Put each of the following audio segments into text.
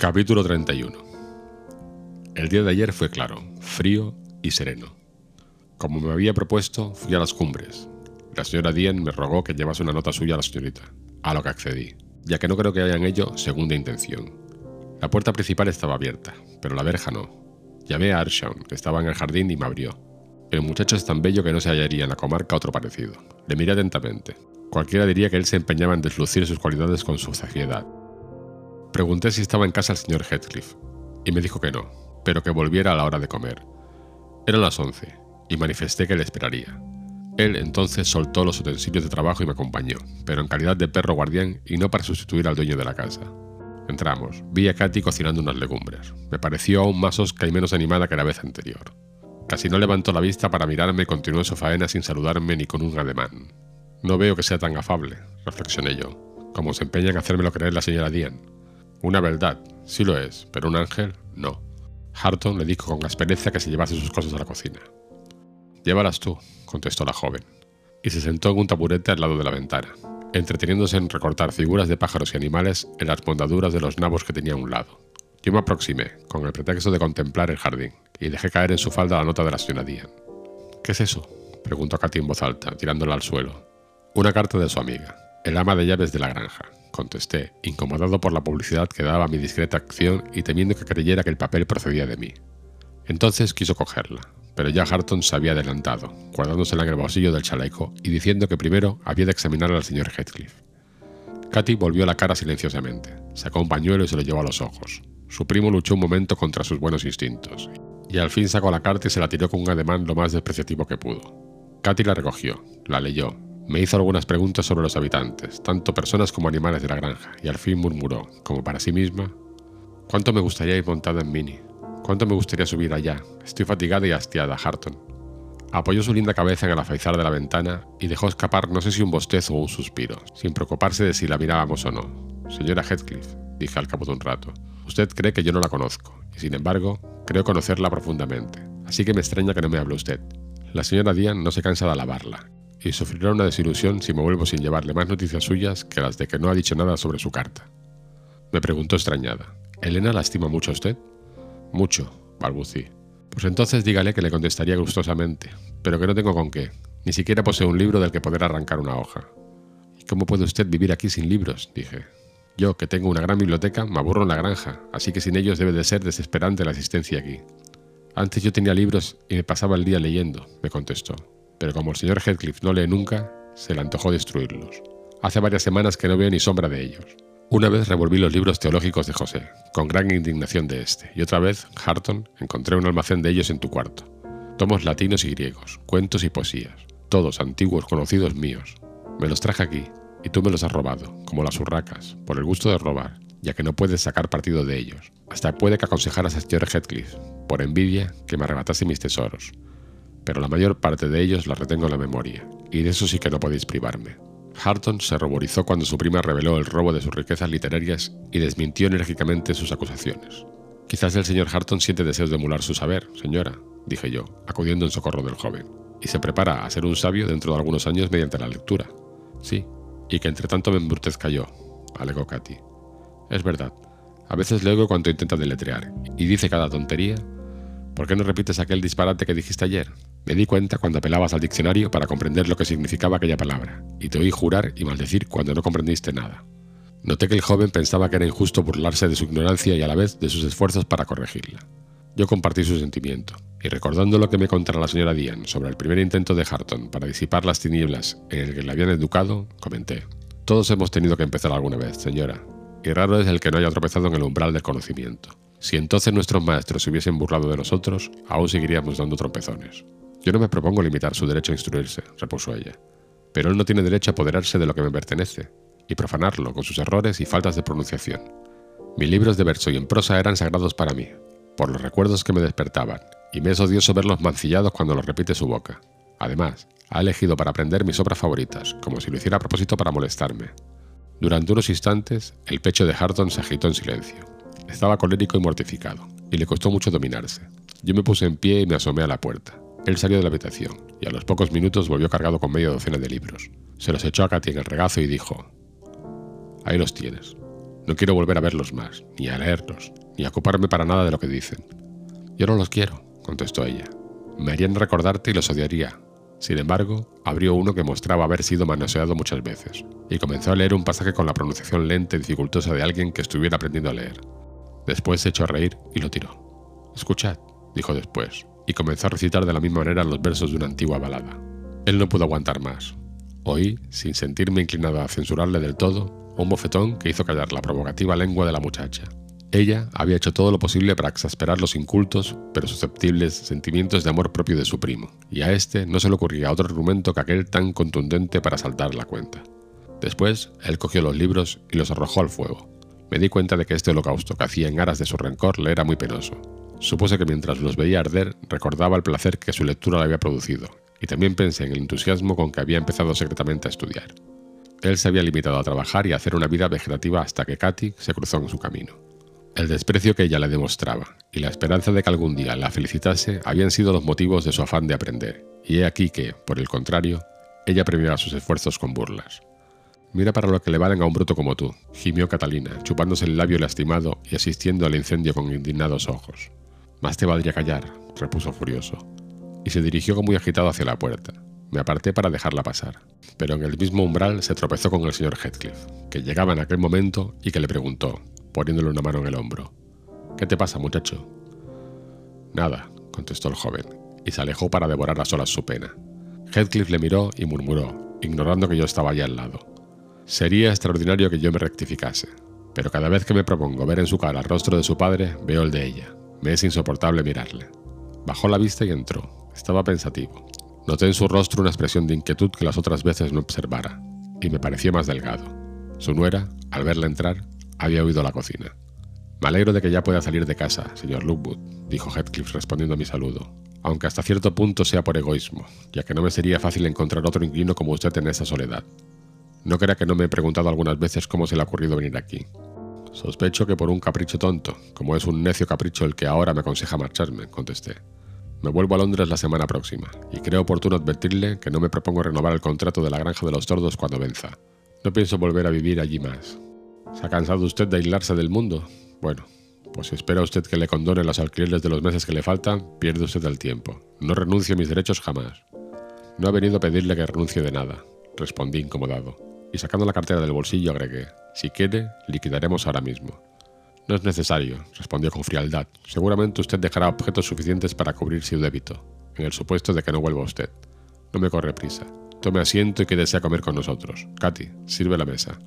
Capítulo 31 El día de ayer fue claro, frío y sereno. Como me había propuesto, fui a las cumbres. La señora Dien me rogó que llevase una nota suya a la señorita, a lo que accedí, ya que no creo que hayan ello segunda intención. La puerta principal estaba abierta, pero la verja no. Llamé a Arshawn, que estaba en el jardín, y me abrió. El muchacho es tan bello que no se hallaría en la comarca otro parecido. Le miré atentamente. Cualquiera diría que él se empeñaba en deslucir sus cualidades con su saciedad. Pregunté si estaba en casa el señor Heathcliff, y me dijo que no, pero que volviera a la hora de comer. Eran las once, y manifesté que le esperaría. Él entonces soltó los utensilios de trabajo y me acompañó, pero en calidad de perro guardián y no para sustituir al dueño de la casa. Entramos. Vi a Katy cocinando unas legumbres. Me pareció aún más osca y menos animada que la vez anterior. Casi no levantó la vista para mirarme y continuó su faena sin saludarme ni con un ademán. No veo que sea tan afable, reflexioné yo, como se empeña en hacérmelo creer la señora Dian. Una verdad, sí lo es, pero un ángel, no. Harton le dijo con aspereza que se llevase sus cosas a la cocina. Llévalas tú, contestó la joven, y se sentó en un taburete al lado de la ventana, entreteniéndose en recortar figuras de pájaros y animales en las mondaduras de los nabos que tenía a un lado. Yo me aproximé, con el pretexto de contemplar el jardín, y dejé caer en su falda la nota de la señora Dian. ¿Qué es eso? preguntó Katy en voz alta, tirándola al suelo. Una carta de su amiga, el ama de llaves de la granja, contesté, incomodado por la publicidad que daba mi discreta acción y temiendo que creyera que el papel procedía de mí. Entonces quiso cogerla, pero ya Harton se había adelantado, guardándosela en el bolsillo del chaleco y diciendo que primero había de examinar al señor Heathcliff. Katy volvió la cara silenciosamente, sacó un pañuelo y se lo llevó a los ojos. Su primo luchó un momento contra sus buenos instintos, y al fin sacó la carta y se la tiró con un ademán lo más despreciativo que pudo. Katy la recogió, la leyó, me hizo algunas preguntas sobre los habitantes, tanto personas como animales de la granja, y al fin murmuró, como para sí misma, ¿Cuánto me gustaría ir montada en Mini? ¿Cuánto me gustaría subir allá? Estoy fatigada y hastiada, Harton. Apoyó su linda cabeza en el afaizar de la ventana y dejó escapar no sé si un bostezo o un suspiro, sin preocuparse de si la mirábamos o no. Señora Heathcliff, dije al cabo de un rato, usted cree que yo no la conozco, y sin embargo, creo conocerla profundamente, así que me extraña que no me hable usted. La señora Dian no se cansa de alabarla, y sufrirá una desilusión si me vuelvo sin llevarle más noticias suyas que las de que no ha dicho nada sobre su carta. Me preguntó extrañada. ¿Elena lastima mucho a usted? Mucho, balbucí. Pues entonces dígale que le contestaría gustosamente, pero que no tengo con qué. Ni siquiera posee un libro del que poder arrancar una hoja. ¿Y cómo puede usted vivir aquí sin libros? dije. Yo, que tengo una gran biblioteca, me aburro en la granja, así que sin ellos debe de ser desesperante la existencia aquí. Antes yo tenía libros y me pasaba el día leyendo, me contestó pero como el señor Heathcliff no lee nunca, se le antojó destruirlos. Hace varias semanas que no veo ni sombra de ellos. Una vez revolví los libros teológicos de José, con gran indignación de este, y otra vez, Harton, encontré un almacén de ellos en tu cuarto. Tomos latinos y griegos, cuentos y poesías, todos antiguos conocidos míos. Me los traje aquí, y tú me los has robado, como las urracas, por el gusto de robar, ya que no puedes sacar partido de ellos. Hasta puede que aconsejaras a señor Heathcliff, por envidia, que me arrebatase mis tesoros, pero la mayor parte de ellos la retengo en la memoria, y de eso sí que no podéis privarme. Harton se ruborizó cuando su prima reveló el robo de sus riquezas literarias y desmintió enérgicamente sus acusaciones. Quizás el señor Harton siente deseos de emular su saber, señora, dije yo, acudiendo en socorro del joven, y se prepara a ser un sabio dentro de algunos años mediante la lectura. Sí, y que entre tanto me embrutezca yo, alegó Katy. Es verdad, a veces le oigo cuando intenta deletrear, y dice cada tontería. ¿Por qué no repites aquel disparate que dijiste ayer? Me di cuenta cuando apelabas al diccionario para comprender lo que significaba aquella palabra, y te oí jurar y maldecir cuando no comprendiste nada. Noté que el joven pensaba que era injusto burlarse de su ignorancia y a la vez de sus esfuerzos para corregirla. Yo compartí su sentimiento, y recordando lo que me contara la señora Dian sobre el primer intento de Harton para disipar las tinieblas en el que le habían educado, comenté. Todos hemos tenido que empezar alguna vez, señora, y raro es el que no haya tropezado en el umbral del conocimiento. Si entonces nuestros maestros se hubiesen burlado de nosotros, aún seguiríamos dando tropezones. Yo no me propongo limitar su derecho a instruirse, repuso ella, pero él no tiene derecho a apoderarse de lo que me pertenece y profanarlo con sus errores y faltas de pronunciación. Mis libros de verso y en prosa eran sagrados para mí, por los recuerdos que me despertaban, y me es odioso verlos mancillados cuando los repite su boca. Además, ha elegido para aprender mis obras favoritas, como si lo hiciera a propósito para molestarme. Durante unos instantes, el pecho de Harton se agitó en silencio. Estaba colérico y mortificado, y le costó mucho dominarse. Yo me puse en pie y me asomé a la puerta. Él salió de la habitación y a los pocos minutos volvió cargado con media docena de libros. Se los echó a Katy en el regazo y dijo, Ahí los tienes. No quiero volver a verlos más, ni a leerlos, ni a ocuparme para nada de lo que dicen. Yo no los quiero, contestó ella. Me harían recordarte y los odiaría. Sin embargo, abrió uno que mostraba haber sido manoseado muchas veces, y comenzó a leer un pasaje con la pronunciación lenta y dificultosa de alguien que estuviera aprendiendo a leer. Después se echó a reír y lo tiró. Escuchad, dijo después, y comenzó a recitar de la misma manera los versos de una antigua balada. Él no pudo aguantar más. Oí, sin sentirme inclinado a censurarle del todo, un bofetón que hizo callar la provocativa lengua de la muchacha. Ella había hecho todo lo posible para exasperar los incultos, pero susceptibles sentimientos de amor propio de su primo, y a este no se le ocurría otro argumento que aquel tan contundente para saltar la cuenta. Después, él cogió los libros y los arrojó al fuego. Me di cuenta de que este holocausto que hacía en aras de su rencor le era muy penoso. Supuse que mientras los veía arder, recordaba el placer que su lectura le había producido, y también pensé en el entusiasmo con que había empezado secretamente a estudiar. Él se había limitado a trabajar y a hacer una vida vegetativa hasta que Katy se cruzó en su camino. El desprecio que ella le demostraba y la esperanza de que algún día la felicitase habían sido los motivos de su afán de aprender, y he aquí que, por el contrario, ella premiaba sus esfuerzos con burlas. Mira para lo que le valen a un bruto como tú, gimió Catalina, chupándose el labio lastimado y asistiendo al incendio con indignados ojos. Más te valdría callar, repuso furioso, y se dirigió muy agitado hacia la puerta. Me aparté para dejarla pasar, pero en el mismo umbral se tropezó con el señor Heathcliff, que llegaba en aquel momento y que le preguntó, poniéndole una mano en el hombro. ¿Qué te pasa, muchacho? Nada, contestó el joven, y se alejó para devorar a solas su pena. Heathcliff le miró y murmuró, ignorando que yo estaba allí al lado. Sería extraordinario que yo me rectificase, pero cada vez que me propongo ver en su cara el rostro de su padre, veo el de ella. Me es insoportable mirarle. Bajó la vista y entró. Estaba pensativo. Noté en su rostro una expresión de inquietud que las otras veces no observara, y me pareció más delgado. Su nuera, al verla entrar, había oído la cocina. Me alegro de que ya pueda salir de casa, señor Lookwood, dijo Heathcliff respondiendo a mi saludo, aunque hasta cierto punto sea por egoísmo, ya que no me sería fácil encontrar otro inquilino como usted en esa soledad. No crea que no me he preguntado algunas veces cómo se le ha ocurrido venir aquí. Sospecho que por un capricho tonto, como es un necio capricho el que ahora me aconseja marcharme, contesté. Me vuelvo a Londres la semana próxima, y creo oportuno advertirle que no me propongo renovar el contrato de la granja de los tordos cuando venza. No pienso volver a vivir allí más. ¿Se ha cansado usted de aislarse del mundo? Bueno, pues espera usted que le condone los alquileres de los meses que le faltan, pierde usted el tiempo. No renuncie a mis derechos jamás. No ha venido a pedirle que renuncie de nada, respondí incomodado, y sacando la cartera del bolsillo agregué, si quiere, liquidaremos ahora mismo. No es necesario, respondió con frialdad. Seguramente usted dejará objetos suficientes para cubrir su débito, en el supuesto de que no vuelva usted. No me corre prisa. Tome asiento y quédese a comer con nosotros. Katy, sirve la mesa.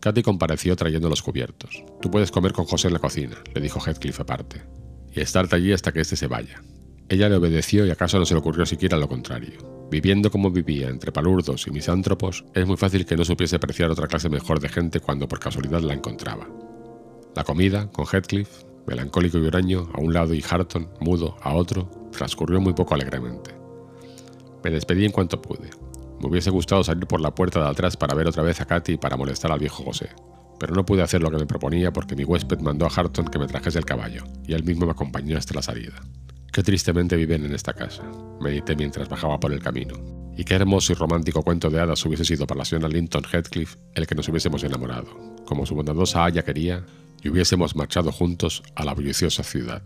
Katy compareció trayendo los cubiertos. Tú puedes comer con José en la cocina, le dijo Heathcliff aparte, y estarte allí hasta que éste se vaya. Ella le obedeció y acaso no se le ocurrió siquiera lo contrario. Viviendo como vivía entre palurdos y misántropos, es muy fácil que no supiese apreciar otra clase mejor de gente cuando por casualidad la encontraba. La comida, con Heathcliff, melancólico y huraño, a un lado y Harton, mudo, a otro, transcurrió muy poco alegremente. Me despedí en cuanto pude. Me hubiese gustado salir por la puerta de atrás para ver otra vez a Katy y para molestar al viejo José, pero no pude hacer lo que me proponía porque mi huésped mandó a Harton que me trajese el caballo, y él mismo me acompañó hasta la salida. Qué tristemente viven en esta casa, medité mientras bajaba por el camino. Y qué hermoso y romántico cuento de hadas hubiese sido para la señora Linton Heathcliff el que nos hubiésemos enamorado, como su bondadosa haya quería, y hubiésemos marchado juntos a la bulliciosa ciudad.